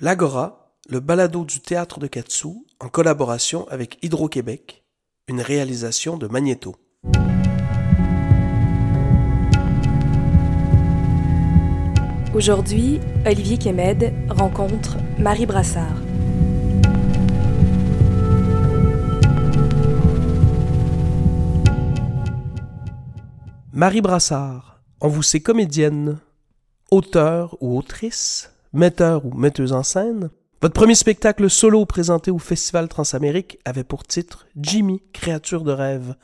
L'Agora, le balado du théâtre de Katsu, en collaboration avec Hydro-Québec, une réalisation de Magnéto. Aujourd'hui, Olivier Kemed rencontre Marie Brassard. Marie Brassard, on vous sait comédienne, auteur ou autrice, metteur ou metteuse en scène. Votre premier spectacle solo présenté au Festival Transamérique avait pour titre Jimmy, créature de rêve.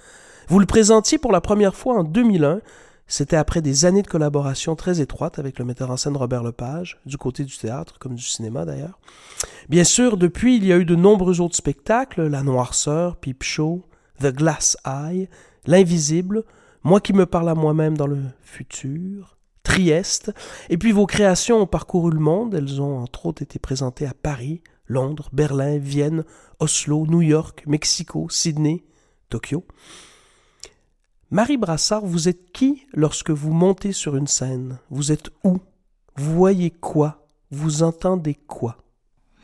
Vous le présentiez pour la première fois en 2001. C'était après des années de collaboration très étroite avec le metteur en scène Robert Lepage, du côté du théâtre comme du cinéma d'ailleurs. Bien sûr, depuis, il y a eu de nombreux autres spectacles, La Noirceur, Peep Show, The Glass Eye, L'Invisible, Moi qui me parle à moi-même dans le futur, Trieste, et puis vos créations ont parcouru le monde, elles ont entre autres été présentées à Paris, Londres, Berlin, Vienne, Oslo, New York, Mexico, Sydney, Tokyo. Marie Brassard, vous êtes qui lorsque vous montez sur une scène? Vous êtes où? Vous voyez quoi? Vous entendez quoi?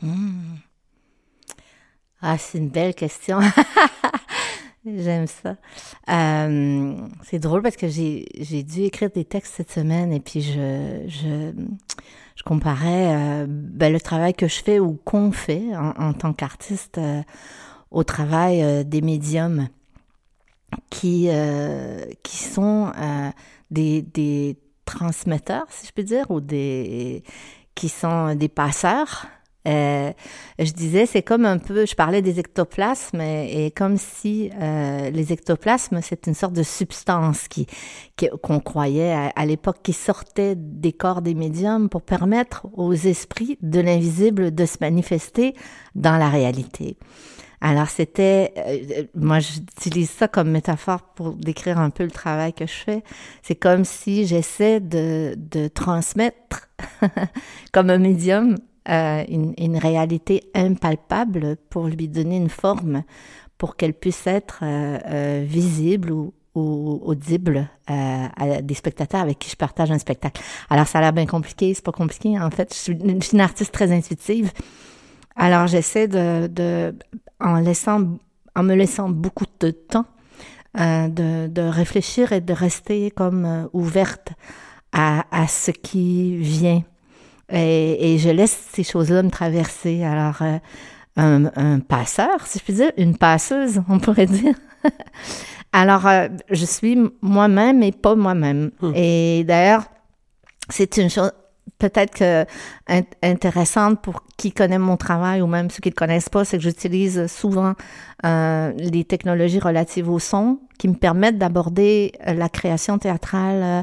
Hmm. Ah, c'est une belle question. J'aime ça. Euh, c'est drôle parce que j'ai dû écrire des textes cette semaine et puis je, je, je comparais euh, ben, le travail que je fais ou qu'on fait en, tant qu'artiste euh, au travail des médiums qui, qui sont des, des transmetteurs, si je peux dire, ou des qui sont des passeurs euh, je disais, c'est comme un peu, je parlais des ectoplasmes et, comme si euh, les ectoplasmes, c'est une sorte de substance qui qu'on croyait à, l'époque qui sortait des corps des médiums pour permettre aux esprits de l'invisible de se manifester dans la réalité. Alors c'était, euh, moi j'utilise ça comme métaphore pour décrire un peu le travail que je fais. C'est comme si j'essaie de, de transmettre comme un médium euh, une, une, réalité impalpable pour lui donner une forme pour qu'elle puisse être euh, euh, visible ou, ou audible à des spectateurs avec qui je partage un spectacle. Alors ça a l'air bien compliqué, c'est pas compliqué en fait. Je suis, une, une artiste très intuitive. Alors j'essaie de, de, en laissant, en me laissant beaucoup de temps, de, de réfléchir et de rester comme ouverte à, à ce qui vient et, et je laisse ces choses-là me traverser. Alors, euh, un, un, passeur, si je puis dire, une passeuse, on pourrait dire. Alors, euh, je suis moi-même et pas moi-même. Hmm. Et d'ailleurs, c'est une chose peut-être que intéressante pour qui connaît mon travail ou même ceux qui ne connaissent pas, c'est que j'utilise souvent euh, les technologies relatives au son qui me permettent d'aborder euh, la création théâtrale euh,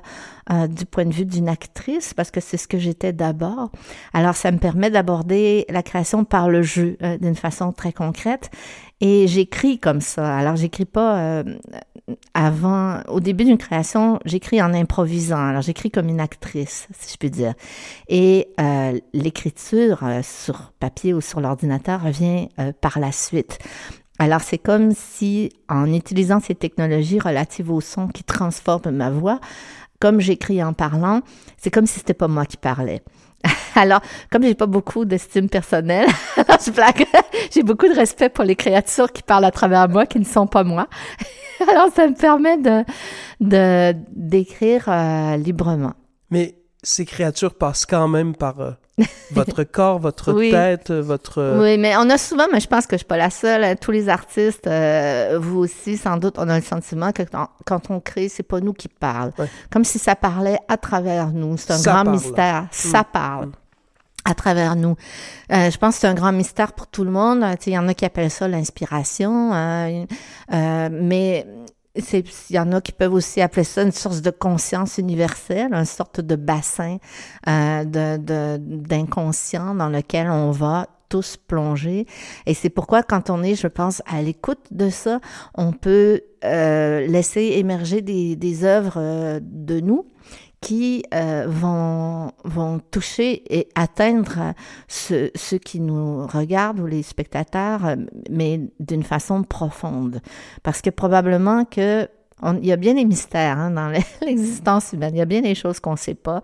euh, du point de vue d'une actrice, parce que c'est ce que j'étais d'abord. Alors, ça me permet d'aborder la création par le jeu d'une façon très concrète. Et j'écris comme ça. Alors, j'écris pas avant, au début d'une création, j'écris en improvisant. Alors, j'écris comme une actrice, si je puis dire. Et l'écriture sur papier ou sur l'ordinateur revient par la suite. Alors, c'est comme si, en utilisant ces technologies relatives au son qui transforment ma voix, comme j'écris en parlant, c'est comme si c'était pas moi qui parlais. Alors, comme j'ai pas beaucoup d'estime personnelle, je j'ai beaucoup de respect pour les créatures qui parlent à travers moi, qui ne sont pas moi. Alors, ça me permet de, de d'écrire euh, librement. Mais ces créatures passent quand même par euh, votre corps, votre tête, votre... Euh, oui, mais on a souvent, mais je pense que je suis pas la seule, hein, tous les artistes, euh, vous aussi, sans doute, on a le sentiment que quand, on crée, c'est pas nous qui parlons. Comme si ça parlait à travers nous. C'est un grand mystère. Ça mm. parle. à travers nous. je pense que c'est un grand mystère pour tout le monde. Il y en a qui appellent ça l'inspiration, mais il y en a qui peuvent aussi appeler ça une source de conscience universelle, une sorte de bassin euh, de, d'inconscient dans lequel on va tous plonger. Et c'est pourquoi quand on est, je pense, à l'écoute de ça, on peut euh, laisser émerger des, des œuvres euh, de nous qui euh, vont, vont toucher et atteindre ceux, ceux, qui nous regardent ou les spectateurs, euh, mais d'une façon profonde. Parce que probablement que il y a bien des mystères hein, dans l'existence humaine. Il y a bien des choses qu'on ne sait pas.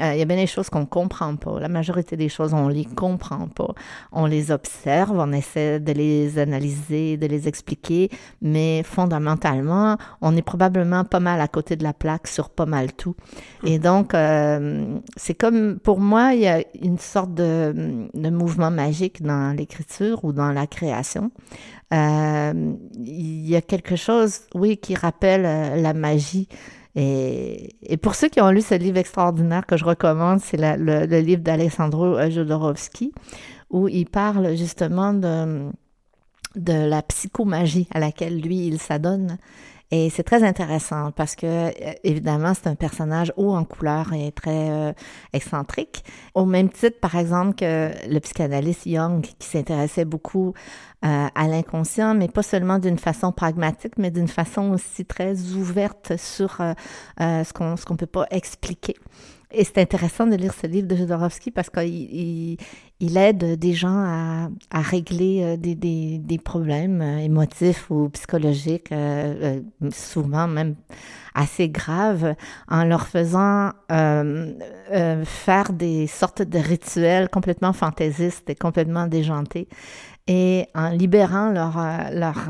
Euh, il y a bien des choses qu'on comprend pas. La majorité des choses, on les comprend pas. On les observe, on essaie de les analyser, de les expliquer, mais fondamentalement, on est probablement pas mal à côté de la plaque sur pas mal tout. Et donc, euh, c'est comme, pour moi, il y a une sorte de, de mouvement magique dans l'écriture ou dans la création. Euh, il y a quelque chose, oui, qui rappelle euh, la magie. Et, pour ceux qui ont lu ce livre extraordinaire que je recommande, c'est le, le, livre d'Alessandro Jodorowsky, où il parle justement de la psychomagie à laquelle lui, il s'adonne. Et c'est très intéressant parce que, euh, évidemment, c'est un personnage haut en couleur et très euh, excentrique. Au même titre, par exemple, que le psychanalyste Jung, qui s'intéressait beaucoup euh, à l'inconscient, mais pas seulement d'une façon pragmatique, mais d'une façon aussi très ouverte sur euh, euh, ce qu'on ce qu'on peut pas expliquer. Et c'est intéressant de lire ce livre de Jodorowsky parce qu'il il, il, aide des gens à, à régler des, des, des, problèmes émotifs ou psychologiques, euh, souvent même assez graves, en leur faisant euh, euh, faire des sortes de rituels complètement fantaisistes et complètement déjantés et en libérant leur, leur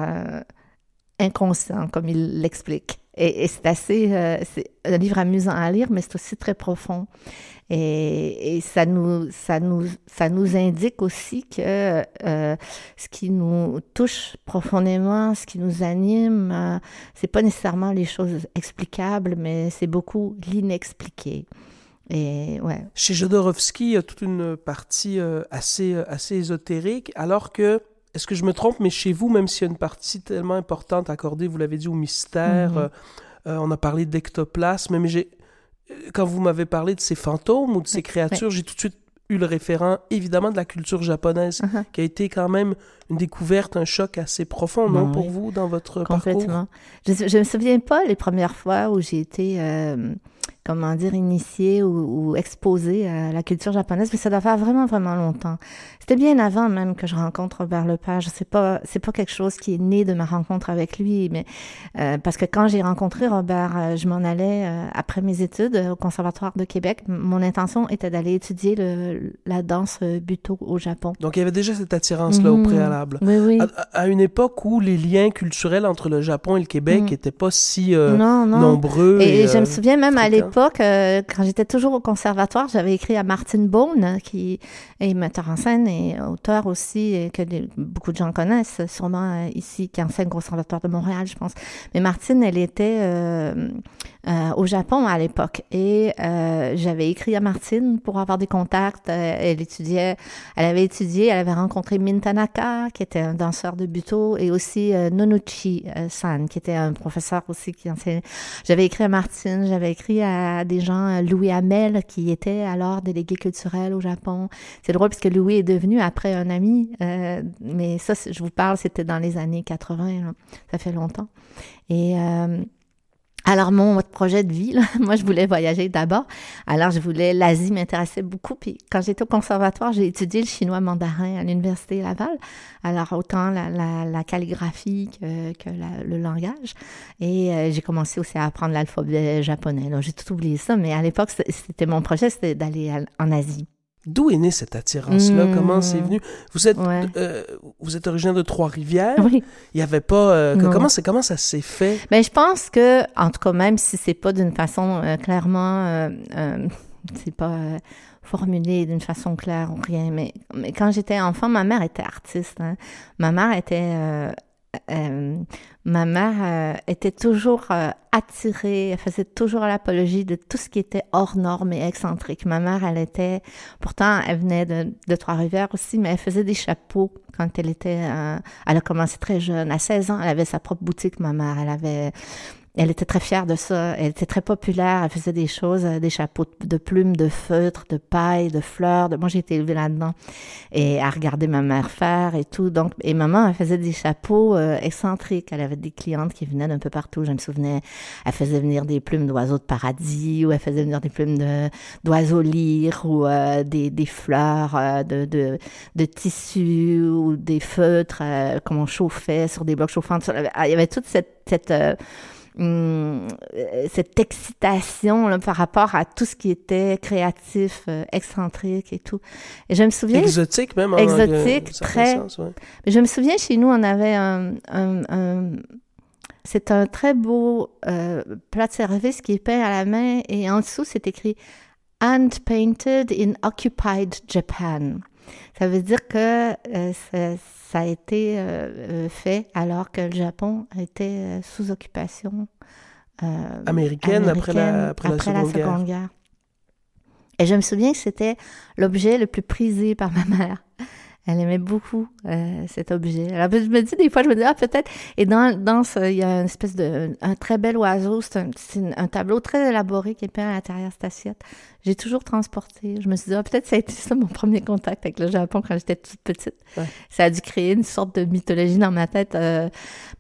inconscient, comme il l'explique. Et, c'est assez, euh, c'est un livre amusant à lire, mais c'est aussi très profond. Et, et, ça nous, ça nous, ça nous indique aussi que euh, ce qui nous touche profondément, ce qui nous anime, euh, c'est pas nécessairement les choses explicables, mais c'est beaucoup l'inexpliqué. Et ouais. Chez Jodorowsky, il y a toute une partie euh, assez, euh, assez ésotérique, alors que est-ce que je me trompe, mais chez vous, même s'il y a une partie tellement importante accordée, vous l'avez dit, au mystère, mm -hmm. euh, on a parlé d'ectoplasme, mais j'ai, quand vous m'avez parlé de ces fantômes ou de ces créatures, j'ai tout de suite eu le référent, évidemment, de la culture japonaise, uh -huh. qui a été quand même une découverte, un choc assez profond, non, pour vous, dans votre Complètement. parcours? Je ne me souviens pas les premières fois où j'ai été... Euh comment dire, initié ou, ou, exposé à la culture japonaise, mais ça doit faire vraiment, vraiment longtemps. C'était bien avant même que je rencontre Robert Lepage. C'est pas, c'est pas quelque chose qui est né de ma rencontre avec lui, mais euh, parce que quand j'ai rencontré Robert, euh, je m'en allais euh, après mes études au Conservatoire de Québec. Mon intention était d'aller étudier le, la danse buto au Japon. Donc il y avait déjà cette attirance-là mmh. au préalable. Oui, oui. À, à, une époque où les liens culturels entre le Japon et le Québec n'étaient mmh. pas si non, non. nombreux. Et, et je me souviens même à l'époque, euh, quand j'étais toujours au conservatoire, j'avais écrit à Martine Bone, qui est metteur en scène et auteur aussi, et que beaucoup de gens connaissent, sûrement euh, ici, qui enseigne au conservatoire de Montréal, je pense. Mais Martine, elle était euh, euh, au Japon à l'époque. Et euh, j'avais écrit à Martine pour avoir des contacts. Euh, elle étudiait, elle avait étudié, elle avait rencontré Min Tanaka, qui était un danseur de buto, et aussi euh, Nonuchi San, qui était un professeur aussi qui enseignait. J'avais écrit à Martine, j'avais écrit à des gens, Louis Hamel, qui était alors délégué culturel au Japon. C'est drôle parce que Louis est devenu après un ami, mais ça, je vous parle, c'était dans les années 80, là. ça fait longtemps. Et alors, mon projet de vie, là, moi, je voulais voyager d'abord. Alors, je voulais, l'Asie m'intéressait beaucoup. Puis, quand j'étais au conservatoire, j'ai étudié le chinois mandarin à l'Université Laval. Alors, autant la, la, la calligraphie que, que le langage. Et euh, j'ai commencé aussi à apprendre l'alphabet japonais. Donc, j'ai tout oublié ça. Mais à l'époque, c'était mon projet, c'était d'aller en Asie. D'où est née cette attirance-là? Mmh. Comment c'est venu? Vous êtes, ouais. euh, vous êtes originaire de Trois-Rivières. Oui. Il n'y avait pas. Euh, comment, comment ça s'est fait? Mais ben, je pense que, en tout cas, même si c'est pas d'une façon euh, clairement. Euh, euh, c'est pas formulé d'une façon claire ou rien, mais, mais quand j'étais enfant, ma mère était artiste. Hein. Ma mère était euh, ma mère euh, était toujours euh, attirée, elle faisait toujours l'apologie de tout ce qui était hors norme et excentrique. Ma mère, elle était, pourtant, elle venait de, de Trois-Rivières aussi, mais elle faisait des chapeaux quand elle était, elle a commencé très jeune. À 16 ans, elle avait sa propre boutique, ma mère. Elle avait elle était très fière de ça. Elle était très populaire. Elle faisait des choses, euh, des chapeaux de plumes, de feutres, de paille, de fleurs. De... Moi, j'ai été élevée là-dedans. Et à regarder ma mère faire et tout. Donc, et maman, elle faisait des chapeaux euh, excentriques. Elle avait des clientes qui venaient d'un peu partout. Je me souvenais, elle faisait venir des plumes d'oiseaux de paradis ou elle faisait venir des plumes de, d'oiseaux lyres ou euh, des, des fleurs de, de, de tissu ou des feutres euh, qu'on chauffait sur des blocs chauffants. Il y avait toute cette hum, euh, cette excitation là, par rapport à tout ce qui était créatif, euh, excentrique et tout. Et je me souviens... Exotique même. en- Exotique, en très- sens, ouais. Mais je me souviens, chez nous, on avait un... un- un- c'est un très beau euh, plat de service qui est peint à la main et en dessous, c'est écrit « Hand painted in occupied Japan ». Ça veut dire que euh, ça, ça a été euh, euh, fait alors que le Japon était sous occupation Américaine, après la- américaine après la Seconde Guerre. Seconde Guerre. Et je me souviens que c'était l'objet le plus prisé par ma mère. Elle aimait beaucoup euh, cet objet. Alors, je me dis, des fois, je me dis, ah, peut-être. Et dans, dans ce, il y a une espèce de, un très bel oiseau. C'est un, un tableau très élaboré qui est peint à l'intérieur de cette assiette. J'ai toujours transporté. Je me suis dit, ah, peut-être ça a été ça mon premier contact avec le Japon quand j'étais toute petite. Ouais. Ça a dû créer une sorte de mythologie dans ma tête. euh,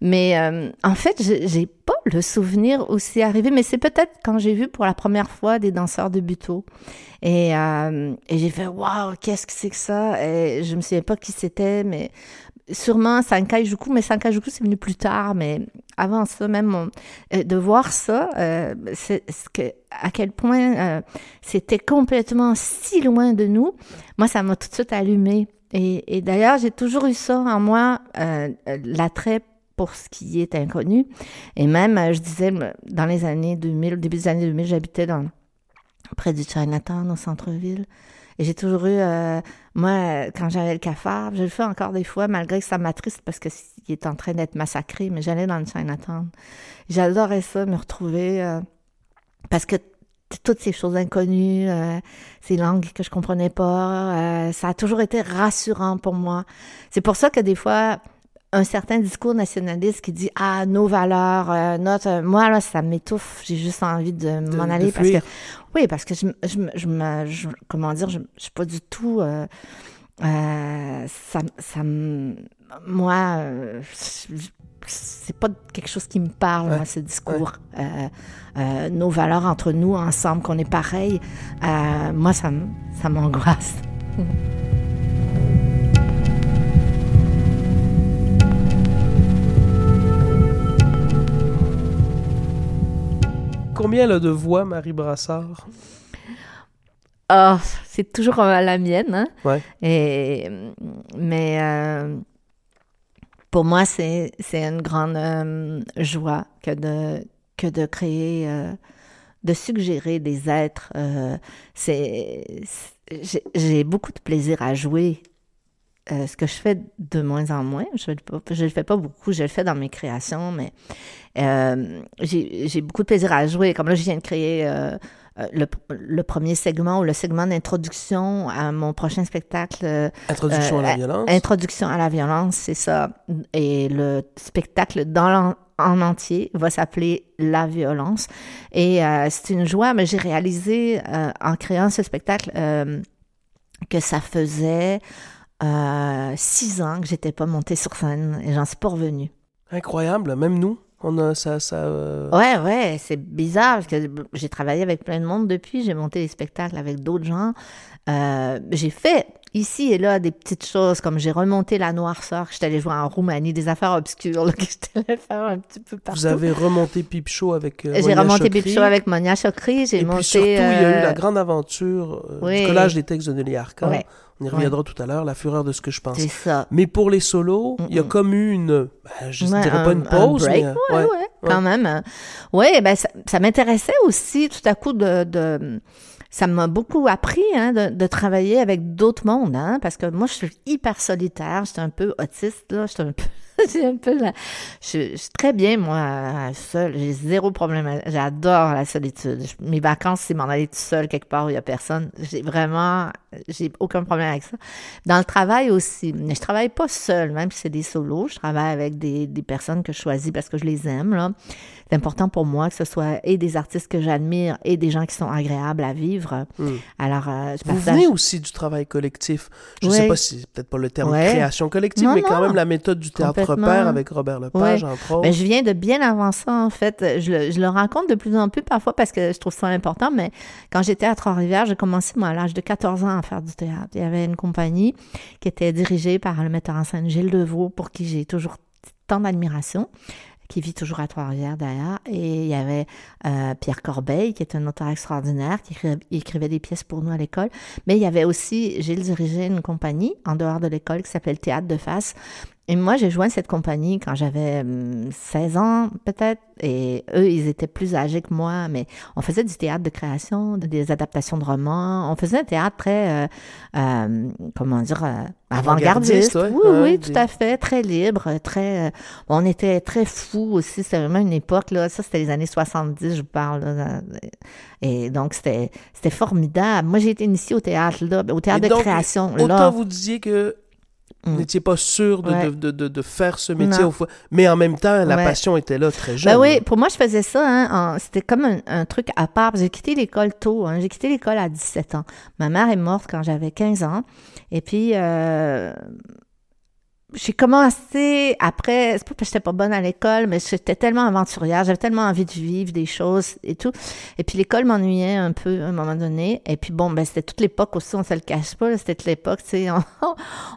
mais euh, en fait, j'ai j'ai pas le souvenir aussi arrivé, mais c'est peut-être quand j'ai vu pour la première fois des danseurs de buto. Et, euh, et j'ai fait waouh, qu'est-ce que c'est que ça Et je me souviens pas qui c'était, mais sûrement Sankai-juku, mais Sankai-juku c'est venu plus tard, mais avant ça même euh, de voir ça, euh, ce que à quel point euh, c'était complètement si loin de nous. Moi, ça m'a tout de suite allumé. Et, d'ailleurs, j'ai toujours eu ça en moi, l'attrait pour ce qui est inconnu. Et même, je disais, dans les années 2000, au début des années 2000, j'habitais dans près du Chinatown, au centre-ville. Et j'ai toujours eu, euh, moi, quand j'avais le cafard, je le fais encore des fois, malgré que ça m'attriste parce qu'il est en train d'être massacré, mais j'allais dans le Chinatown. J'adorais ça, me retrouver, euh, parce que toutes ces choses inconnues, euh, ces langues que je comprenais pas, ça a toujours été rassurant pour moi. C'est pour ça que des fois, un certain discours nationaliste qui dit ah nos valeurs, euh, notre, moi là ça m'étouffe, j'ai juste envie de De- m'en de aller parce que oui parce que je, je, me- je, me- je- comment dire, je, je suis pas du tout euh, euh, ça, ça moi euh, c'est pas quelque chose qui me parle, Ouais. moi, ce discours. Euh, euh, nos valeurs entre nous, ensemble, qu'on est pareil, euh, moi, ça, ça m'angoisse. Combien elle a de voix, Marie Brassard? Ah, c'est toujours euh, la mienne, hein? Ouais. Et, mais euh, pour moi, c'est, c'est une grande euh, joie que de, que de créer, euh, de suggérer des êtres. c'est, j'ai beaucoup de plaisir à jouer. Euh, ce que je fais de moins en moins, je ne le fais pas beaucoup, je le fais dans mes créations, mais euh, j'ai, beaucoup de plaisir à jouer. Comme là, je viens de créer euh, le, le premier segment ou le segment d'introduction à mon prochain spectacle. Introduction à la violence. Introduction à la violence, c'est ça. Et le spectacle dans en entier va s'appeler La violence. Et c'est une joie, mais j'ai réalisé en créant ce spectacle que ça faisait euh, six ans que j'étais pas montée sur scène et j'en suis pas revenue. Incroyable, même nous, on a ça, ça. euh, Ouais, ouais, c'est bizarre parce que j'ai travaillé avec plein de monde depuis, j'ai monté des spectacles avec d'autres gens. Euh, j'ai fait ici et là des petites choses comme j'ai remonté la noirceur, que j'étais allée jouer en Roumanie, des affaires obscures là, que j'étais allée faire un petit peu partout. Vous avez remonté Pipe Show avec. euh, J'ai remonté. Bip Show avec Monia Chokri, j'ai Et monté... puis surtout, il y a eu la grande aventure oui. du collage des textes de Nelly Arcan. Ouais. On y reviendra tout à l'heure, la fureur de ce que je pense. C'est ça. Mais pour les solos, il y a comme eu une. ben, je ne Ouais, dirais un- pas une un pause, break, mais. ouais, ouais. ouais, quand même. Oui, ben ça, ça m'intéressait aussi tout à coup de, de ça m'a beaucoup appris hein, de, de travailler avec d'autres mondes, hein, parce que moi je suis hyper solitaire, j'étais un peu autiste là, j'étais un peu, j'ai un peu la, je, je suis très bien moi seule, j'ai zéro problème, j'adore la solitude. Je- mes vacances c'est m'en aller tout seul quelque part où il y a personne, j'ai vraiment, j'ai aucun problème avec ça. Dans le travail aussi, mais je travaille pas seule, même si c'est des solos, je travaille avec des, des personnes que je choisis parce que je les aime là. C'est important pour moi que ce soit et des artistes que j'admire et des gens qui sont agréables à vivre. Mm. Alors, euh, je Vous partage- venez aussi du travail collectif. Je ne sais pas si c'est peut-être pas le terme Ouais. création collective, Non, mais quand même la méthode du théâtre Avec Robert Lepage, entre autres. Ben, je viens de bien avant ça, en fait. Je le, je le rencontre de plus en plus parfois parce que je trouve ça important, mais quand j'étais à Trois-Rivières, j'ai commencé, moi, à l'âge de 14 ans à faire du théâtre. Il y avait une compagnie qui était dirigée par le metteur en scène Gilles Deveau, pour qui j'ai toujours tant d'admiration, qui vit toujours à Trois-Rivières d'ailleurs. Et il y avait euh, Pierre Corbeil, qui est un auteur extraordinaire, qui écrivait, des pièces pour nous à l'école. Mais il y avait aussi, Gilles dirigeait une compagnie en dehors de l'école qui s'appelle Théâtre de face, et moi, j'ai joint cette compagnie quand j'avais 16 hum, ans, peut-être. Et eux, ils étaient plus âgés que moi, mais on faisait du théâtre de création, des adaptations de romans. On faisait un théâtre très, euh, euh, comment dire, euh, avant-gardiste. Oui, oui, tout à fait. Très libre, très. on était très fous aussi. C'était vraiment une époque, là. Ça, c'était les années 70, je vous parle. et donc, c'était formidable. Moi, j'ai été initiée au théâtre, là, au théâtre de création. Autant vous disiez que vous mm. n'étiez pas sûr de, de, de, de, faire ce métier, au mais en même temps, la passion était là très jeune. Ben oui, pour moi, je faisais ça. Hein, c'était comme un, truc à part. J'ai quitté l'école tôt. Hein, j'ai quitté l'école à 17 ans. Ma mère est morte quand j'avais 15 ans. Et puis, euh, j'ai commencé après, c'est pas parce que j'étais pas bonne à l'école, mais j'étais tellement aventurière, j'avais tellement envie de vivre des choses et tout. Et puis l'école m'ennuyait un peu à un moment donné. Et puis bon, ben c'était toute l'époque aussi, on se le cache pas, c'était toute l'époque, tu sais,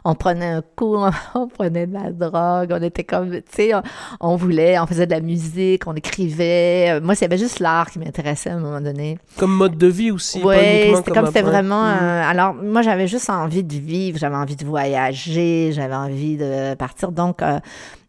on, prenait un coup, on, prenait de la drogue, on était comme, tu sais, on, voulait, on faisait de la musique, on écrivait. Moi, c'était juste l'art qui m'intéressait à un moment donné. Comme mode de vie aussi. Oui, c'était comme c'était vraiment. Mm. Euh, alors moi, j'avais juste envie de vivre, j'avais envie de voyager, j'avais envie de partir. Donc, euh,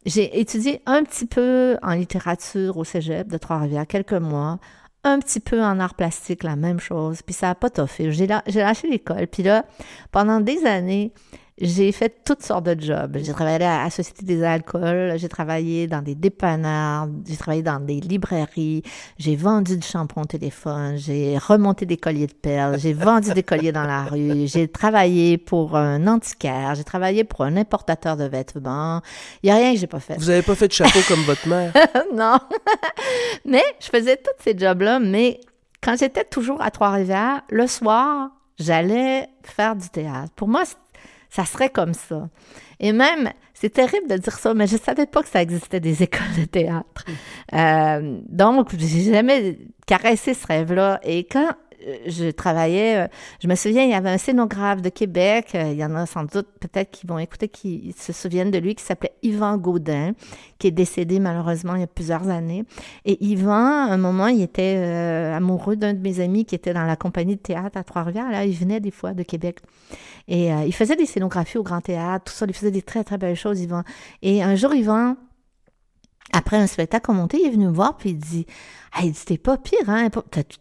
j'ai étudié un petit peu en littérature au cégep de Trois-Rivières, quelques mois, un petit peu en art plastique, la même chose, puis ça n'a pas toffé. J'ai lâché l'école, puis là, pendant des années, j'ai fait toutes sortes de jobs. J'ai travaillé à la Société des alcools, j'ai travaillé dans des dépanneurs, j'ai travaillé dans des librairies, j'ai vendu du shampoing au téléphone, j'ai remonté des colliers de perles, j'ai vendu des colliers dans la rue, j'ai travaillé pour un antiquaire, j'ai travaillé pour un importateur de vêtements. Il n'y a rien que j'ai pas fait. Vous avez pas fait de chapeau comme votre mère? non. mais je faisais tous ces jobs-là, mais quand j'étais toujours à Trois-Rivières, le soir, j'allais faire du théâtre. Pour moi, ça serait comme ça. Et même, c'est terrible de dire ça, mais je savais pas que ça existait des écoles de théâtre. Euh, donc, j'ai jamais caressé ce rêve-là. Et quand je travaillais, euh, je me souviens, il y avait un scénographe de Québec, euh, il y en a sans doute peut-être qui vont écouter, qui se souviennent de lui, qui s'appelait Yvan Gaudin, qui est décédé malheureusement il y a plusieurs années. Et Yvan, à un moment, il était euh, amoureux d'un de mes amis qui était dans la compagnie de théâtre à Trois-Rivières. Là, il venait des fois de Québec. Et il faisait des scénographies au Grand Théâtre, tout ça, il faisait des très, très belles choses, Yvan. Et un jour, Yvan après un spectacle monté, il est venu me voir puis il dit Hey, c'était pas pire, hein?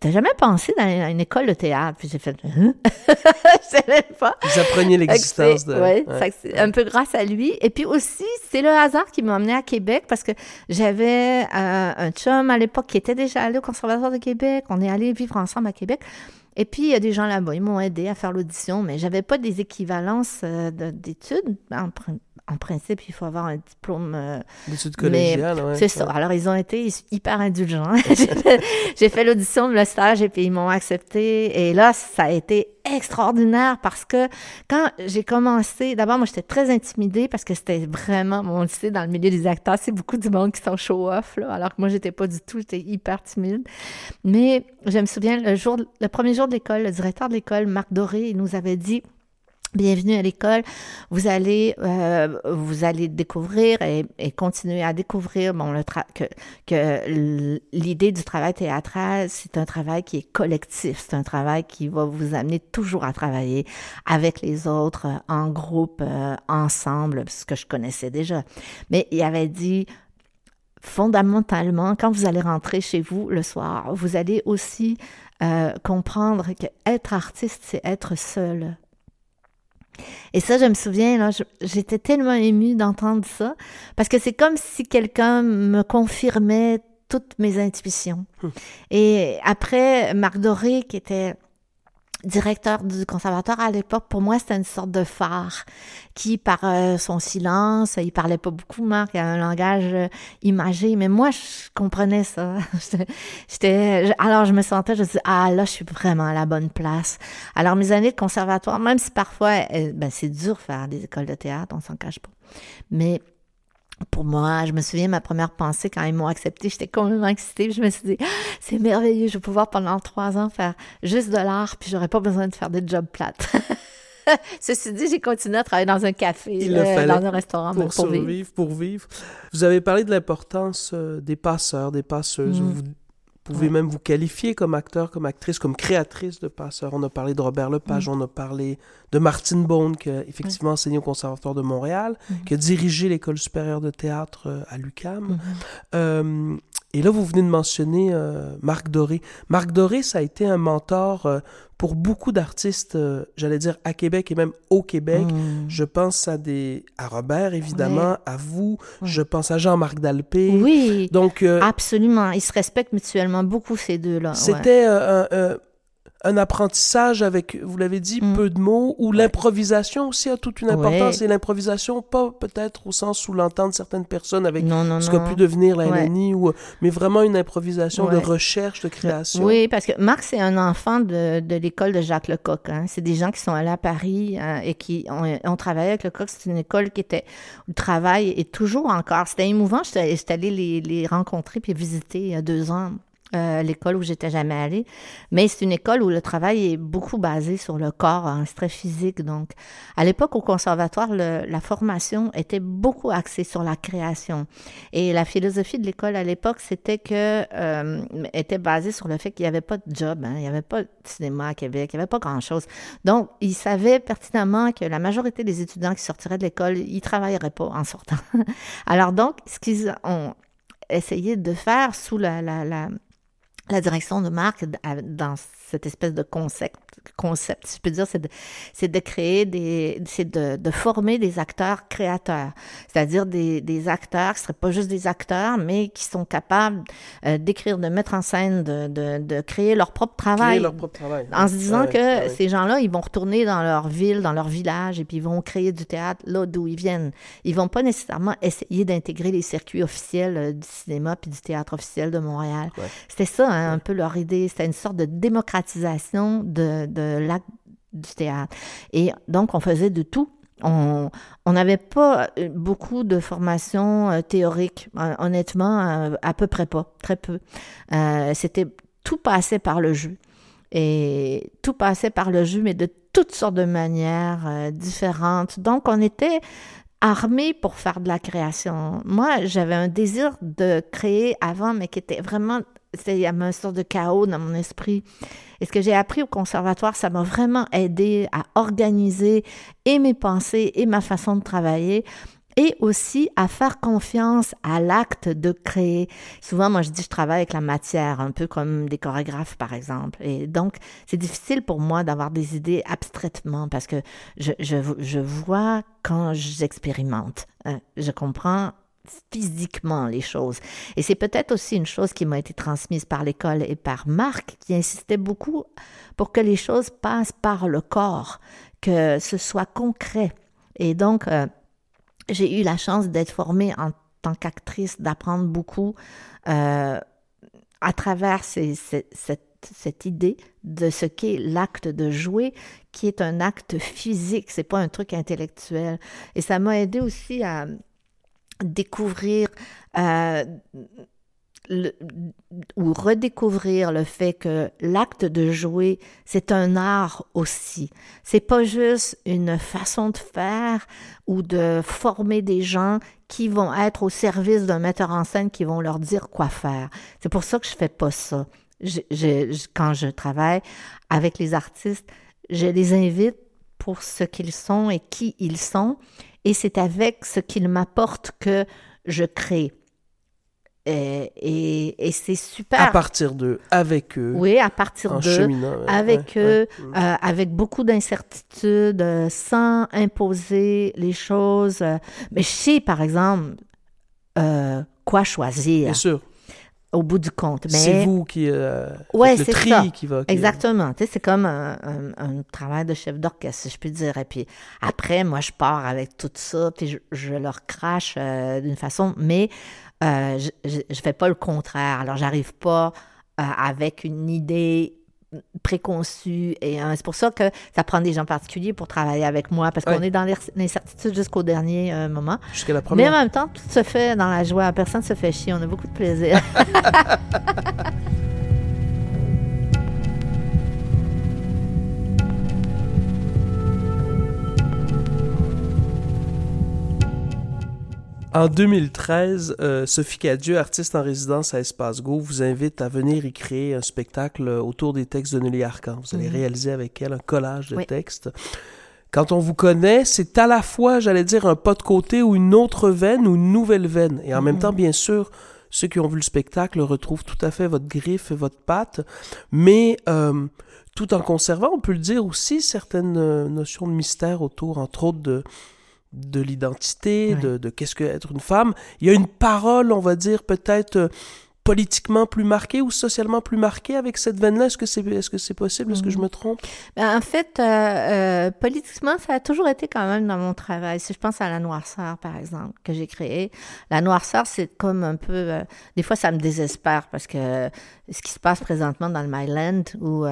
T'as jamais pensé dans une école de théâtre? Puis j'ai fait hein? Je savais pas. Vous appreniez l'existence de. Oui, c'est un peu grâce à lui. Et puis aussi, c'est le hasard qui m'a emmené à Québec parce que j'avais euh, un chum à l'époque qui était déjà allé au Conservatoire de Québec. On est allé vivre ensemble à Québec. Et puis, il y a des gens là-bas, ils m'ont aidé à faire l'audition, mais j'avais pas des équivalences euh, d'études en principe, il faut avoir un diplôme. Euh, D'études collégiales, oui. C'est ça. Alors, ils ont été hyper indulgents. j'ai fait l'audition, le stage, et puis ils m'ont accepté. Et là, ça a été extraordinaire parce que quand j'ai commencé, d'abord, moi, j'étais très intimidée parce que c'était vraiment, mon lycée, dans le milieu des acteurs, c'est beaucoup du monde qui sont show-off, alors que moi, j'étais pas du tout, j'étais hyper timide. Mais je me souviens, le jour, le premier jour de l'école, le directeur de l'école, Marc Doré, il nous avait dit, Bienvenue à l'école. Vous allez, euh, vous allez découvrir et, continuer à découvrir bon, le que, que l'idée du travail théâtral, c'est un travail qui est collectif. C'est un travail qui va vous amener toujours à travailler avec les autres, en groupe, euh, ensemble, ce que je connaissais déjà. Mais il avait dit, fondamentalement, quand vous allez rentrer chez vous le soir, vous allez aussi euh, comprendre que être artiste, c'est être seul et ça, je me souviens, là, j'étais tellement émue d'entendre ça, parce que c'est comme si quelqu'un me confirmait toutes mes intuitions. Hum. Et après, Marc Doré, qui était directeur du conservatoire à l'époque, pour moi, c'était une sorte de phare qui, par euh, son silence, il parlait pas beaucoup, Marc, il a un langage euh, imagé, mais moi, je comprenais ça. J'étais, alors je me sentais, je me disais, ah là, je suis vraiment à la bonne place. Alors mes années de conservatoire, même si parfois, ben, c'est dur faire des écoles de théâtre, on s'en cache pas, mais pour moi, je me souviens, ma première pensée, quand ils m'ont accepté, j'étais complètement excitée. Je me suis dit, ah, c'est merveilleux, je vais pouvoir pendant trois ans faire juste de l'art, puis j'aurais pas besoin de faire des jobs plates. Ceci dit, j'ai continué à travailler dans un café, Il le euh, dans un restaurant pour, pour, pour vivre. survivre, pour vivre. Vous avez parlé de l'importance euh, des passeurs, des passeuses. Mm. Vous pouvez Ouais. même vous qualifier comme acteur, comme actrice, comme créatrice de passeurs. On a parlé de Robert Lepage, Mm. on a parlé de Martine Bone, qui a effectivement enseigné au Conservatoire de Montréal, Mm. qui a dirigé l'École supérieure de théâtre euh, à l'UQAM. Mhm. Euh, et là, vous venez de mentionner euh, Marc Doré. Marc Doré, ça a été un mentor euh, pour beaucoup d'artistes, euh, j'allais dire à Québec et même au Québec. Mm. Je pense à des à Robert évidemment, Ouais. à vous. Ouais. Je pense à Jean-Marc Dalpé. Oui, Donc absolument. Ils se respectent mutuellement beaucoup, ces deux-là. ouais. c'était euh, un, apprentissage avec, vous l'avez dit, Mm. peu de mots, où l'improvisation aussi a toute une importance. Ouais. Et l'improvisation, pas peut-être au sens où l'entendent certaines personnes avec Non, non, ce qu'a pu devenir la Ouais. LNI, ou, mais vraiment une improvisation de recherche, de création. Oui, parce que Marc, c'est un enfant de, de l'école de Jacques Lecoq. Hein. C'est des gens qui sont allés à Paris euh, et qui ont, ont travaillé avec Lecoq. C'est une école qui était où le travail est toujours encore. C'était émouvant. J'étais j'étais allée les, les rencontrer puis visiter il y a deux ans. Euh, l'école où j'étais jamais allée, mais c'est une école où le travail est beaucoup basé sur le corps, hein, c'est très physique. Donc, à l'époque au conservatoire, la formation était beaucoup axée sur la création. Et la philosophie de l'école à l'époque, c'était que euh, était basée sur le fait qu'il n'y avait pas de job, hein, il n'y avait pas de cinéma à Québec, il n'y avait pas grand-chose. Donc, ils savaient pertinemment que la majorité des étudiants qui sortiraient de l'école, ils travailleraient pas en sortant. Alors donc, ce qu'ils ont essayé de faire sous la, la, la, la direction de à- dans cette espèce de concept, concept si je peux dire, c'est de, c'est de créer des, c'est de, de former des acteurs créateurs, c'est-à-dire des, des acteurs qui seraient pas juste des acteurs, mais qui sont capables euh, d'écrire, de mettre en scène, de, de, de créer leur propre Créer travail. leur propre travail. En se disant que ces gens-là, ils vont retourner dans leur ville, dans leur village, et puis ils vont créer du théâtre là d'où ils viennent. Ils vont pas nécessairement essayer d'intégrer les circuits officiels euh, du cinéma puis du théâtre officiel de Montréal. Ouais. C'était ça, hein, un peu leur idée. C'était une sorte de de, de l'acte du théâtre. Et donc, on faisait de tout. On n'avait pas euh, beaucoup de formation euh, théorique, euh, honnêtement, à peu près pas, très peu. C'était tout passait par le jeu. Et tout passait par le jeu, mais de toutes sortes de manières différentes. Donc, on était armés pour faire de la création. Moi, j'avais un désir de créer avant, mais qui était vraiment, il y avait une sorte de chaos dans mon esprit. Et ce que j'ai appris au conservatoire, ça m'a vraiment aidé à organiser et mes pensées et ma façon de travailler et aussi à faire confiance à l'acte de créer. Souvent, moi, je dis, je travaille avec la matière, un peu comme des chorégraphes, par exemple. Et donc, c'est difficile pour moi d'avoir des idées abstraitement parce que je, je, je vois quand j'expérimente. hein. Je comprends physiquement les choses. Et c'est peut-être aussi une chose qui m'a été transmise par l'école et par Marc, qui insistait beaucoup pour que les choses passent par le corps, que ce soit concret. Et donc, euh, j'ai eu la chance d'être formée en tant qu'actrice, d'apprendre beaucoup euh, à travers cette idée de ce qu'est l'acte de jouer, qui est un acte physique, c'est pas un truc intellectuel. Et ça m'a aidé aussi à découvrir euh, ou redécouvrir le fait que l'acte de jouer, c'est un art aussi. C'est pas juste une façon de faire ou de former des gens qui vont être au service d'un metteur en scène qui vont leur dire quoi faire. C'est pour ça que je fais pas ça. Quand je travaille avec les artistes, je les invite pour ce qu'ils sont et qui ils sont, et c'est avec ce qu'ils m'apportent que je crée. Et, et, et c'est super. À partir d'eux, avec eux, oui, à partir d'eux, avec ouais, eux, ouais. euh, avec beaucoup d'incertitudes, euh, sans imposer les choses. Mais je sais, par exemple, euh, quoi choisir Bien sûr. Au bout du compte. Mais C'est vous qui. euh, Ouais, le tri ça. qui va. qui- Exactement. Tu sais, c'est comme un, un- un travail de chef d'orchestre, si je puis dire. Et puis après, moi, je pars avec tout ça, puis je, je leur crache euh, d'une façon, mais euh, je, je fais pas le contraire. Alors, j'arrive pas euh, avec une idée préconçue et euh, c'est pour ça que ça prend des gens particuliers pour travailler avec moi parce qu'on est dans l'incertitude jusqu'au dernier euh, moment. Jusqu'à la Mais première. en même temps, tout se fait dans la joie. Personne ne se fait chier. On a beaucoup de plaisir. En 2013, euh, Sophie Cadieux, artiste en résidence à Espace Go, vous invite à venir y créer un spectacle autour des textes de Nelly Arcan. Vous allez Mhm. réaliser avec elle un collage de Oui. textes. Quand on vous connaît, c'est à la fois, j'allais dire, un pas de côté ou une autre veine ou une nouvelle veine. Et en même Mhm. temps, bien sûr, ceux qui ont vu le spectacle retrouvent tout à fait votre griffe et votre patte, mais euh, tout en conservant, on peut le dire aussi, certaines euh, notions de mystère autour, entre autres, de, de l'identité, de, de qu'est-ce que être une femme. Il y a une parole, on va dire, peut-être euh, politiquement plus marquée ou socialement plus marquée avec cette veine-là. Est-ce que c'est est -ce que c'est possible? Est-ce que je Mhm. me trompe? Ben, en fait, euh, euh, politiquement, ça a toujours été quand même dans mon travail. Si je pense à la noirceur, par exemple, que j'ai créée, la noirceur, c'est comme un peu... euh, des fois, ça me désespère parce que ce qui se passe présentement dans le Myland, où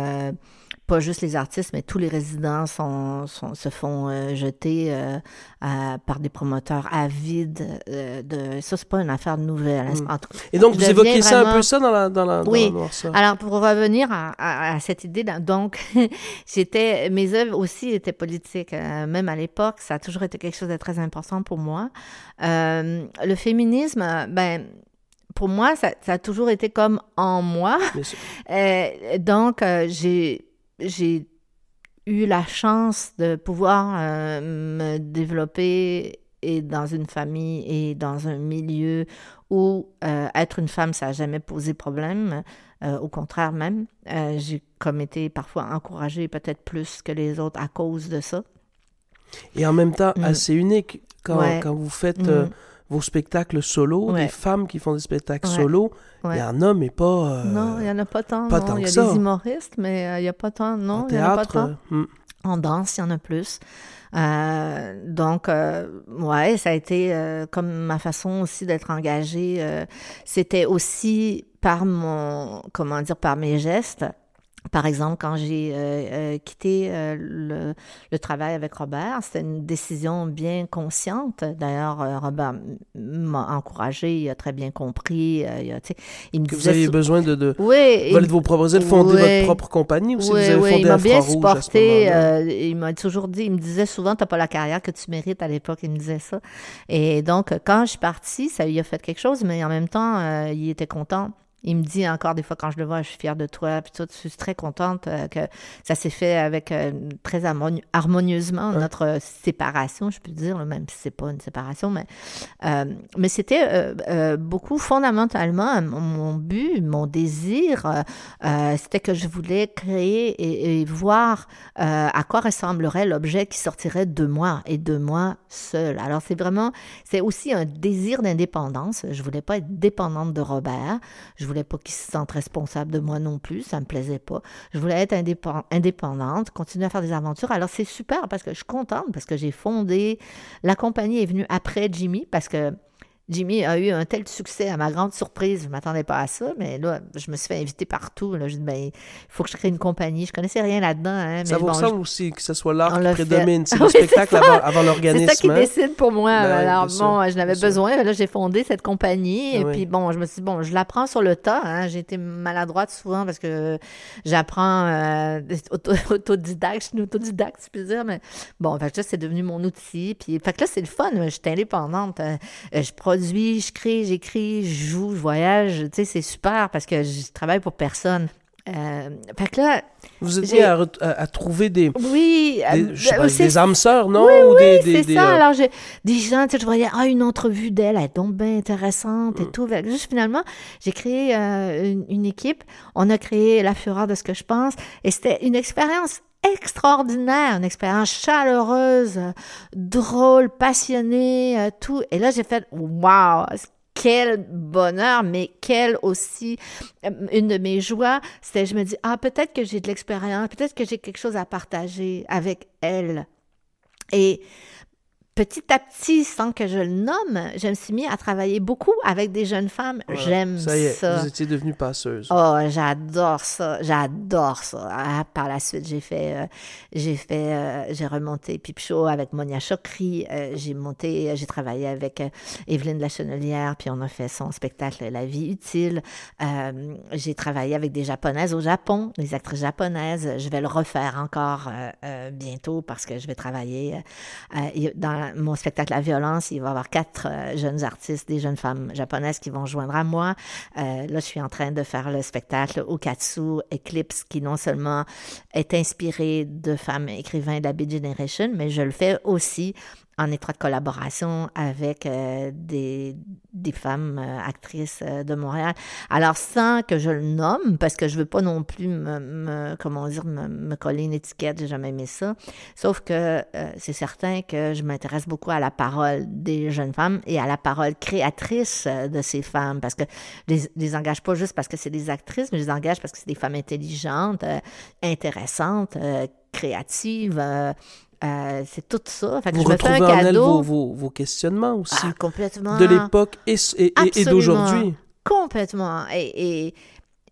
pas juste les artistes, mais tous les résidents sont, sont- se font euh, jeter euh, à- par des promoteurs avides. euh, de, ça, c'est pas une affaire nouvelle. hein. Mm. En Et donc, vous évoquez deviens ça un vraiment- peu ça dans la, dans la, dans Oui. la noirceur. alors, pour revenir à, à- à cette idée, là, donc, j'étais, mes œuvres aussi étaient politiques. euh, même à l'époque, ça a toujours été quelque chose de très important pour moi. Euh, le féminisme, ben, pour moi, ça, ça a toujours été comme en moi. Bien sûr. Euh, donc, euh, j'ai, j'ai eu la chance de pouvoir euh, me développer et dans une famille et dans un milieu où euh, être une femme, ça n'a jamais posé problème. Euh, au contraire même, j'ai comme été parfois encouragée peut-être plus que les autres à cause de ça. Et en même temps, Mm. assez unique quand, Ouais. quand vous faites Mhm. Vos spectacles solo, Ouais. des femmes qui font des spectacles Ouais. solo, il y en a, mais pas, euh, non, il n'y en a pas tant. pas non. tant il y a que ça. des humoristes, mais euh, il n'y a pas tant. Non, en il n'y en a pas tant. euh, mm. En danse, il y en a plus. Donc, ouais, ça a été comme ma façon aussi d'être engagée. C'était aussi par mon, comment dire, par mes gestes. Par exemple, quand j'ai euh, euh, quitté euh, le, le travail avec Robert, c'était une décision bien consciente. D'ailleurs, euh, Robert m'a encouragé, il a très bien compris. euh, il, a, il me Que vous aviez besoin de, de Oui, il de vos propres ailes, fonder votre propre compagnie aussi. vous oui, avez fondé il m'a bien supporté. euh, il m'a toujours dit, il me disait souvent, t'as pas la carrière que tu mérites à l'époque. Il me disait ça. Et donc, quand je suis partie, ça lui a fait quelque chose, mais en même temps, euh, il était content. Il me dit encore des fois quand je le vois, je suis fière de toi, puis tout. Je suis très contente euh, que ça s'est fait avec euh, très harmoni- harmonieusement Ouais. notre séparation, je peux dire, même si c'est pas une séparation, mais euh, mais c'était euh, euh, beaucoup fondamentalement mon, mon but, mon désir, c'était que je voulais créer et, et voir à quoi ressemblerait l'objet qui sortirait de moi et de moi seule. Alors c'est vraiment, c'est aussi un désir d'indépendance. Je voulais pas être dépendante de Robert. Je voulais pas qu'il se sente responsable de moi non plus. Ça me plaisait pas. Je voulais être indépen- indépendante, continuer à faire des aventures. Alors c'est super parce que je suis contente parce que j'ai fondé. La compagnie est venue après Jimmy parce que Jimmy a eu un tel succès à ma grande surprise. Je ne m'attendais pas à ça, mais là, je me suis fait inviter partout. Là. Je dis, ben, il faut que je crée une compagnie. Je connaissais rien là-dedans. Hein, Ça vous bon, ressemble aussi que ce soit l'art qui prédomine. C'est le c'est spectacle avant, avant c'est l'organisme. ça qui hein. décide pour moi. Ben Alors, bon, sûr, je n'avais sûr. besoin. Là, j'ai fondé cette compagnie. Et oui. puis, bon, je me suis dit, bon, je l'apprends sur le tas. Hein. J'ai été maladroite souvent parce que j'apprends euh, auto- autodidacte. Je suis autodidacte, si je peux dire. Mais bon, fait que là, c'est devenu mon outil. Puis, fait que là, c'est le fun. Je suis indépendante. Euh, Je produis, je crée, j'écris, je joue, je voyage. Tu sais, c'est super parce que je travaille pour personne. Euh, fait que là, Vous mis à, re- à- à trouver des, oui, des, euh, je sais pas, c'est des âmes sœurs, non? Oui, Ou des, c'est des, des, ça. euh, Alors, j'ai des gens, tu sais, je voyais, ah, une entrevue d'elle, elle est donc bien intéressante Mm. et tout. Fait que Juste finalement, j'ai créé euh, une, une équipe. On a créé La Fureur de ce que je pense. Et c'était une expérience extraordinaire, une expérience chaleureuse, drôle, passionnée, euh, tout. Et là, j'ai fait, waouh! Quel bonheur, mais quelle aussi euh, une de mes joies, c'était je me dis ah peut-être que j'ai de l'expérience, peut-être que j'ai quelque chose à partager avec elle. Et petit à petit, sans que je le nomme, je me suis mis à travailler beaucoup avec des jeunes femmes. voilà. J'aime Ça y est, ça. vous étiez devenue passeuse. Oh, j'adore ça, j'adore ça. Ah, par la suite, j'ai fait, euh, j'ai fait, euh, j'ai remonté Peep Show avec Monia Chokri. euh, j'ai monté, j'ai travaillé avec Evelyne de la Chenelière, puis on a fait son spectacle La vie utile. J'ai travaillé avec des japonaises au Japon, des actrices japonaises. Je vais le refaire encore bientôt parce que je vais travailler dans mon spectacle La violence, il va y avoir quatre euh, jeunes artistes, des jeunes femmes japonaises qui vont joindre à moi. Euh, là, je suis en train de faire le spectacle Okatsu Eclipse, qui non seulement est inspiré de femmes écrivains de la Beat Generation, mais je le fais aussi en étroite collaboration avec euh, des, femmes euh, actrices euh, de Montréal. Alors, sans que je le nomme, parce que je veux pas non plus me, me comment dire, me, me, coller une étiquette, j'ai jamais aimé ça. Sauf que c'est certain que je m'intéresse beaucoup à la parole des jeunes femmes et à la parole créatrice de ces femmes, parce que je les, les engage pas juste parce que c'est des actrices, mais je les engage parce que c'est des femmes intelligentes, intéressantes, créatives, euh, c'est tout ça. Fait que Vous je retrouvez me fais un cadeau. en elle vos, vos, vos questionnements aussi. Ah, complètement. De l'époque et, et, et d'aujourd'hui. Complètement. Et,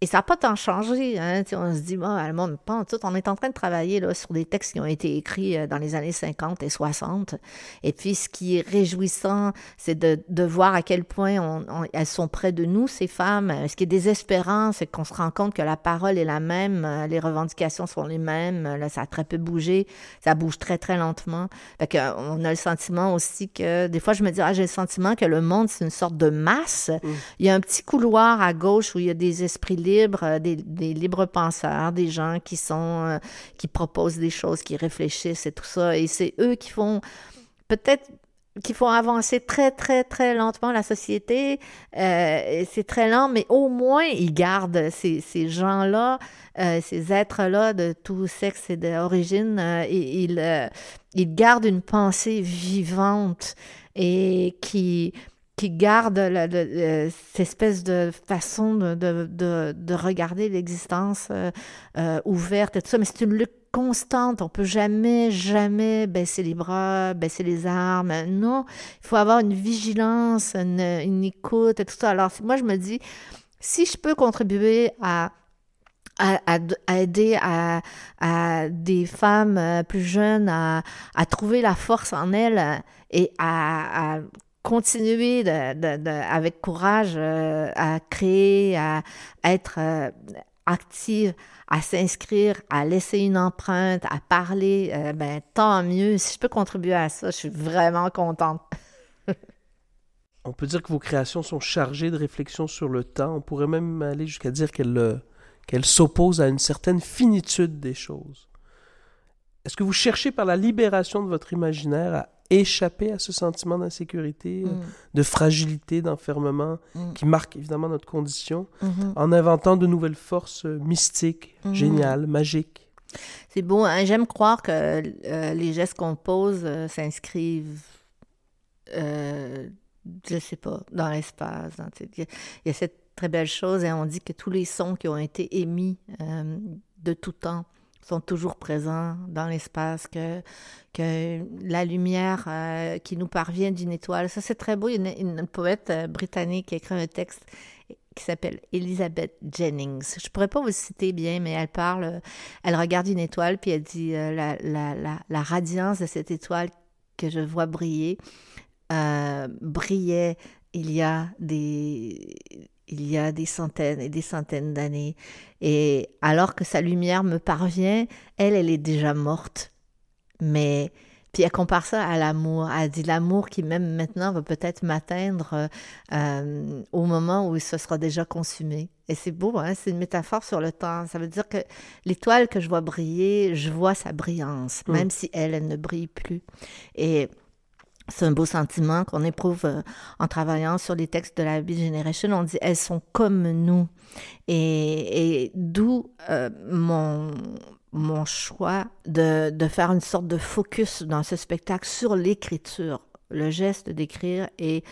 et, ça n'a pas tant changé. Hein? On se dit, bon, le monde, pas tout. On est en train de travailler là, sur des textes qui ont été écrits euh, dans les années 50 et 60. Et puis, ce qui est réjouissant, c'est de, de voir à quel point on, elles sont près de nous, ces femmes. Ce qui est désespérant, c'est qu'on se rend compte que la parole est la même, euh, les revendications sont les mêmes. Là, ça a très peu bougé. Ça bouge très, très lentement. Fait que, on a le sentiment aussi que, des fois, je me dis, ah, j'ai le sentiment que le monde, c'est une sorte de masse. Mm. Il y a un petit couloir à gauche où il y a des esprits libres, euh, des, libres penseurs, des gens qui sont, euh, qui proposent des choses, qui réfléchissent et tout ça. Et c'est eux qui font peut-être qui font avancer très, très, très lentement la société. Euh, c'est très lent, mais au moins, ils gardent ces, ces gens-là, ces êtres-là de tout sexe et d'origine, euh, ils, ils gardent une pensée vivante et qui, qui garde cette espèce de façon de, de, de, de regarder l'existence euh, euh, ouverte et tout ça. Mais c'est une lutte constante. On peut jamais, jamais baisser les bras, baisser les armes. Non, il faut avoir une vigilance, une, une écoute et tout ça. Alors, moi, je me dis, si je peux contribuer à à, à, aider à, à, des femmes euh, plus jeunes à, à trouver la force en elles et à continuer avec courage euh, à créer, à, être euh, active, à s'inscrire, à laisser une empreinte, à parler, euh, ben tant mieux. Si je peux contribuer à ça, je suis vraiment contente. On peut dire que vos créations sont chargées de réflexion sur le temps. On pourrait même aller jusqu'à dire qu'elles s'opposent à une certaine finitude des choses. Est-ce que vous cherchez par la libération de votre imaginaire à échapper à ce sentiment d'insécurité, mm. de fragilité, d'enfermement mm. qui marque évidemment notre condition, mm -hmm. en inventant de nouvelles forces mystiques, -hmm. géniales, magiques. C'est beau, hein? j'aime croire que euh, les gestes qu'on pose euh, s'inscrivent, euh, je sais pas, dans l'espace. Il y a cette très belle chose et on dit que tous les sons qui ont été émis euh, de tout temps sont toujours présents dans l'espace, que, que la lumière euh, qui nous parvient d'une étoile, ça c'est très beau. Une, une, poète euh, britannique qui écrit un texte qui s'appelle Elizabeth Jennings. Je pourrais pas vous citer bien, mais elle parle, elle regarde une étoile, puis elle dit euh, la, la, la, la, radiance de cette étoile que je vois briller, euh, brillait il y a des il y a des centaines et des centaines d'années. Et alors que sa lumière me parvient, elle, elle est déjà morte. Mais puis elle compare ça à l'amour. Elle dit l'amour qui même maintenant va peut-être m'atteindre euh, au moment où ce sera déjà consumé. Et c'est beau, hein? c'est une métaphore sur le temps. Ça veut dire que l'étoile que je vois briller, je vois sa brillance, mm. même si elle, elle ne brille plus. Et c'est un beau sentiment qu'on éprouve euh, en travaillant sur les textes de la Beat Generation. On dit elles sont comme nous. Et, d'où euh, mon, mon choix de, de faire une sorte de focus dans ce spectacle sur l'écriture, le geste d'écrire et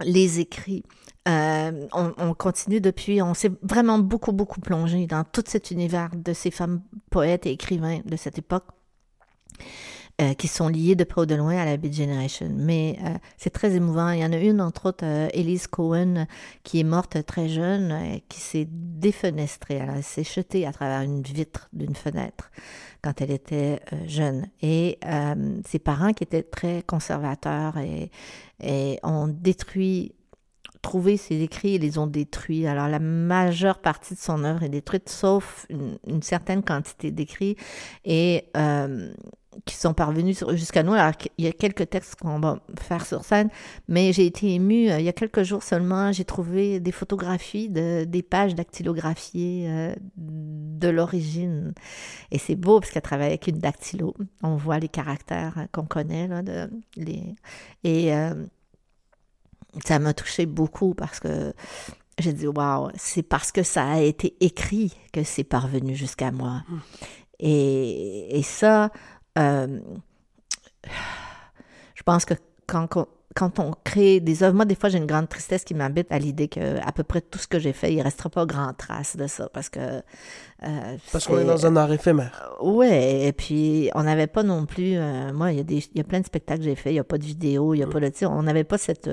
les écrits. Euh, on, on, continue depuis, on s'est vraiment beaucoup, beaucoup plongé dans tout cet univers de ces femmes poètes et écrivains de cette époque euh, qui sont liées de près ou de loin à la Beat Generation. Mais euh, c'est très émouvant. Il y en a une, entre autres, euh, Elise Cohen, qui est morte très jeune, euh, qui s'est défenestrée. Elle s'est jetée à travers une vitre d'une fenêtre quand elle était euh, jeune. Et ses parents, qui étaient très conservateurs et, et ont détruit trouvé ses écrits et les ont détruits. Alors la majeure partie de son œuvre est détruite, sauf une, une certaine quantité d'écrits. Et euh, qui sont parvenus jusqu'à nous. Alors, il y a quelques textes qu'on va faire sur scène, mais j'ai été émue. il y a quelques jours seulement, j'ai trouvé des photographies de, des pages dactylographiées de l'origine. Et c'est beau parce qu'elle travaille avec une dactylo. On voit les caractères qu'on connaît. Là, de, les, et ça m'a touché beaucoup parce que j'ai dit, waouh, c'est parce que ça a été écrit que c'est parvenu jusqu'à moi. Hmm. Et, et, ça, euh, je pense que quand, quand on crée des œuvres, moi, des fois, j'ai une grande tristesse qui m'habite à l'idée que à peu près tout ce que j'ai fait, il ne restera pas grand trace de ça parce que. Euh, parce qu'on est dans un art éphémère. Oui, et puis on n'avait pas non plus. Euh, moi, il y, a des, il y a plein de spectacles que j'ai fait, il n'y a pas de vidéo, il n'y a pas de. On n'avait pas cette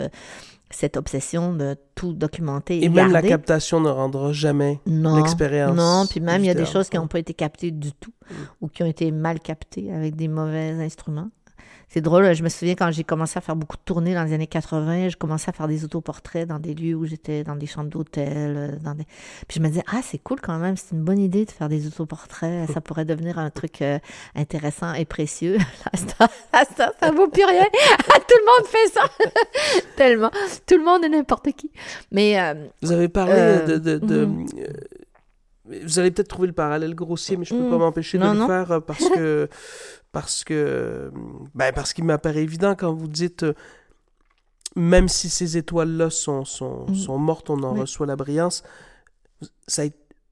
cette obsession de tout documenter et, et même la captation ne rendra jamais l'expérience. Non, puis même il y a des choses qui n'ont pas été captées du tout mm. ou qui ont été mal captées avec des mauvais instruments. C'est drôle, je me souviens quand j'ai commencé à faire beaucoup de tournées dans les années 80, je commençais à faire des autoportraits dans des lieux où j'étais, dans des chambres d'hôtel, euh, dans des... Puis je me disais, ah, c'est cool quand même, c'est une bonne idée de faire des autoportraits, ça pourrait devenir un truc euh, intéressant et précieux. ça, ça, ça vaut plus rien. tout le monde fait ça. Tellement. Tout le monde est n'importe qui. Mais... Euh, Vous avez parlé de... de, de... Vous allez peut-être trouver le parallèle grossier, mais je peux pas mhm. m'empêcher de le faire parce que parce que ben parce qu'il m'apparaît évident quand vous dites euh, même si ces étoiles-là sont, sont, mm. sont, mortes, on en reçoit la brillance. Ça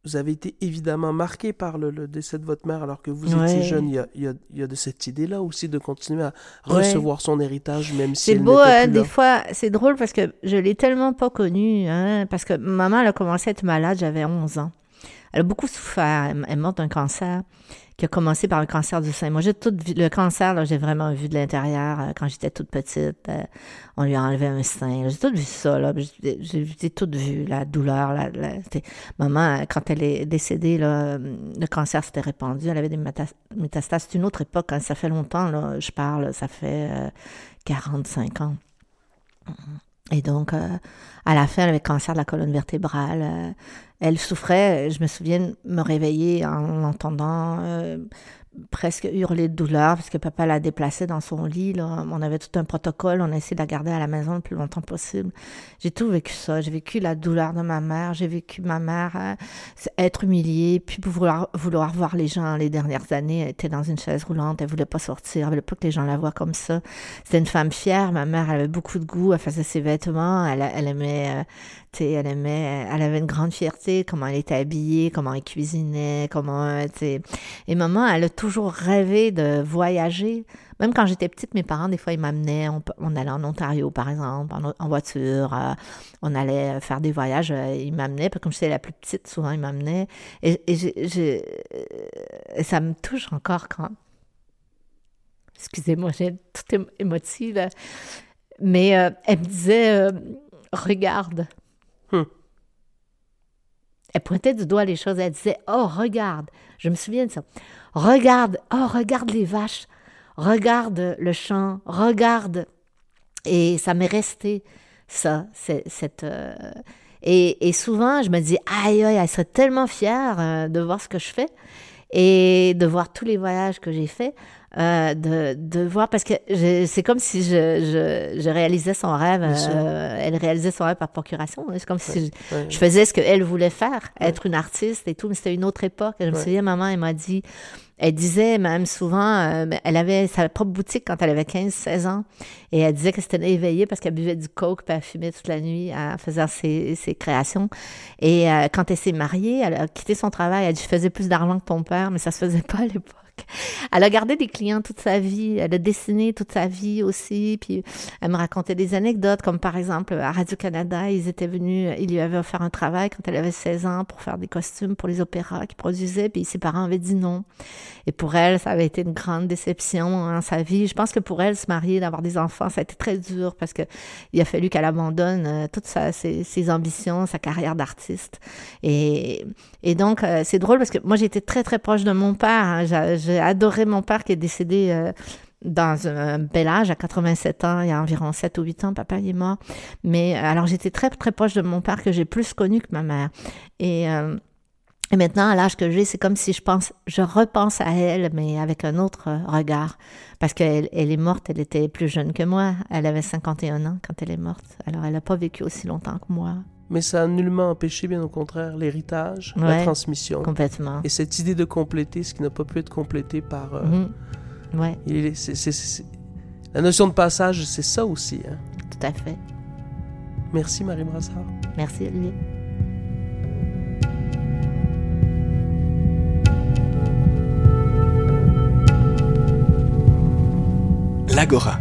vous avez été évidemment marqué par le, décès de votre mère alors que vous étiez jeune. Il y a, il y a, il y a de cette idée-là aussi de continuer à recevoir son héritage même si C'est beau, hein, des fois, c'est drôle parce que je l'ai tellement pas connue. Hein, parce que maman, elle a commencé à être malade, j'avais 11 ans. Elle a beaucoup souffert. Elle est morte d'un cancer qui a commencé par un cancer du sein. Moi, j'ai tout vu, le cancer, là, j'ai vraiment vu de l'intérieur. Euh, quand j'étais toute petite, euh, on lui a enlevé un sein. J'ai tout vu ça, là. J'ai tout vu, la douleur. La, maman, quand elle est décédée, là, le cancer s'était répandu. Elle avait des métastases. C'est une autre époque. Hein. Ça fait longtemps, là, je parle. Ça fait 45 euh, ans. Et donc, à la fin, elle avait cancer de la colonne vertébrale. Elle souffrait, je me souviens me réveiller en l'entendant euh, presque hurler de douleur parce que papa l'a déplacée dans son lit. Là. On avait tout un protocole, on a essayé de la garder à la maison le plus longtemps possible. J'ai tout vécu ça. J'ai vécu la douleur de ma mère, j'ai vécu ma mère euh, être humiliée, puis vouloir, vouloir voir les gens les dernières années. Elle était dans une chaise roulante, elle voulait pas sortir, elle voulait pas que les gens la voient comme ça. C'était une femme fière, ma mère elle avait beaucoup de goût, elle faisait ses vêtements, elle, elle aimait euh, elle aimait, elle avait une grande fierté, comment elle était habillée, comment elle cuisinait, comment, sais. Et maman, elle a toujours rêvé de voyager. Même quand j'étais petite, mes parents, des fois, ils m'amenaient, on, allait en Ontario, par exemple, en, voiture, euh, on allait faire des voyages, euh, ils m'amenaient, comme j'étais la plus petite, souvent, ils m'amenaient. Et, et, ça me touche encore quand... Excusez-moi, j'ai tout émotive. Mais euh, elle me disait, regarde, Hmm. Elle pointait du doigt les choses. Elle disait Oh, regarde. Je me souviens de ça. Regarde. Oh, regarde les vaches. Regarde le champ. Regarde. Et ça m'est resté, ça. Cette. Euh, et, souvent, je me dis Aïe, aïe, elle serait tellement fière euh, de voir ce que je fais et de voir tous les voyages que j'ai faits. Euh, de, de voir, parce que c'est comme si je, je, je, réalisais son rêve, euh, elle réalisait son rêve par procuration. C'est comme si je, faisais ce qu'elle voulait faire, être une artiste et tout, mais c'était une autre époque. Je me souviens, maman, elle m'a dit, elle disait même souvent, euh, elle avait sa propre boutique quand elle avait 15-16 ans, et elle disait que c'était éveillée parce qu'elle buvait du coke, puis elle fumait toute la nuit en faisant ses, ses créations. Et quand elle s'est mariée, elle a quitté son travail, elle a dit, je faisais plus d'argent que ton père, mais ça se faisait pas à l'époque. Elle a gardé des clients toute sa vie. Elle a dessiné toute sa vie aussi. Puis elle me racontait des anecdotes, comme par exemple à Radio-Canada, ils étaient venus, ils lui avaient offert un travail quand elle avait 16 ans pour faire des costumes pour les opéras qu'ils produisaient. Puis ses parents avaient dit non. Et pour elle, ça avait été une grande déception en sa vie. Je pense que pour elle, se marier, d'avoir des enfants, ça a été très dur parce que il a fallu qu'elle abandonne euh, toutes ses, ambitions, sa carrière d'artiste. Et, et donc, euh, c'est drôle parce que moi, j'étais très, très proche de mon père. Hein j'ai adoré mon père qui est décédé euh, dans un bel âge, à 87 ans, il y a environ 7 ou 8 ans, papa il est mort. Mais euh, alors j'étais très très proche de mon père que j'ai plus connu que ma mère. Et euh, Et maintenant, à l'âge que j'ai, c'est comme si je pense, je repense à elle, mais avec un autre regard. Parce qu'elle elle est morte, elle était plus jeune que moi. Elle avait 51 ans quand elle est morte. Alors, elle n'a pas vécu aussi longtemps que moi. Mais ça a nullement empêché, bien au contraire, l'héritage, la transmission. Complètement. Et cette idée de compléter ce qui n'a pas pu être complété par... euh, Mhm. Ouais, il est- La notion de passage, c'est ça aussi. hein. tout à fait. Merci, Marie Brassard. Merci, Olivier. L'Agora,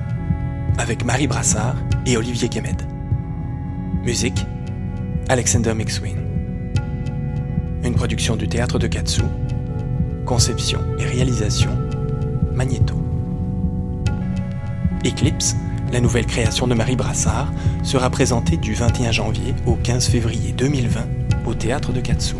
avec Marie Brassard et Olivier Kemed. Musique, Alexander McSween. Une production du Théâtre de Katsu. Conception et réalisation, Magneto. Eclipse, la nouvelle création de Marie Brassard, sera présentée du 21 janvier au 15 février 2020 au Théâtre de Katsu.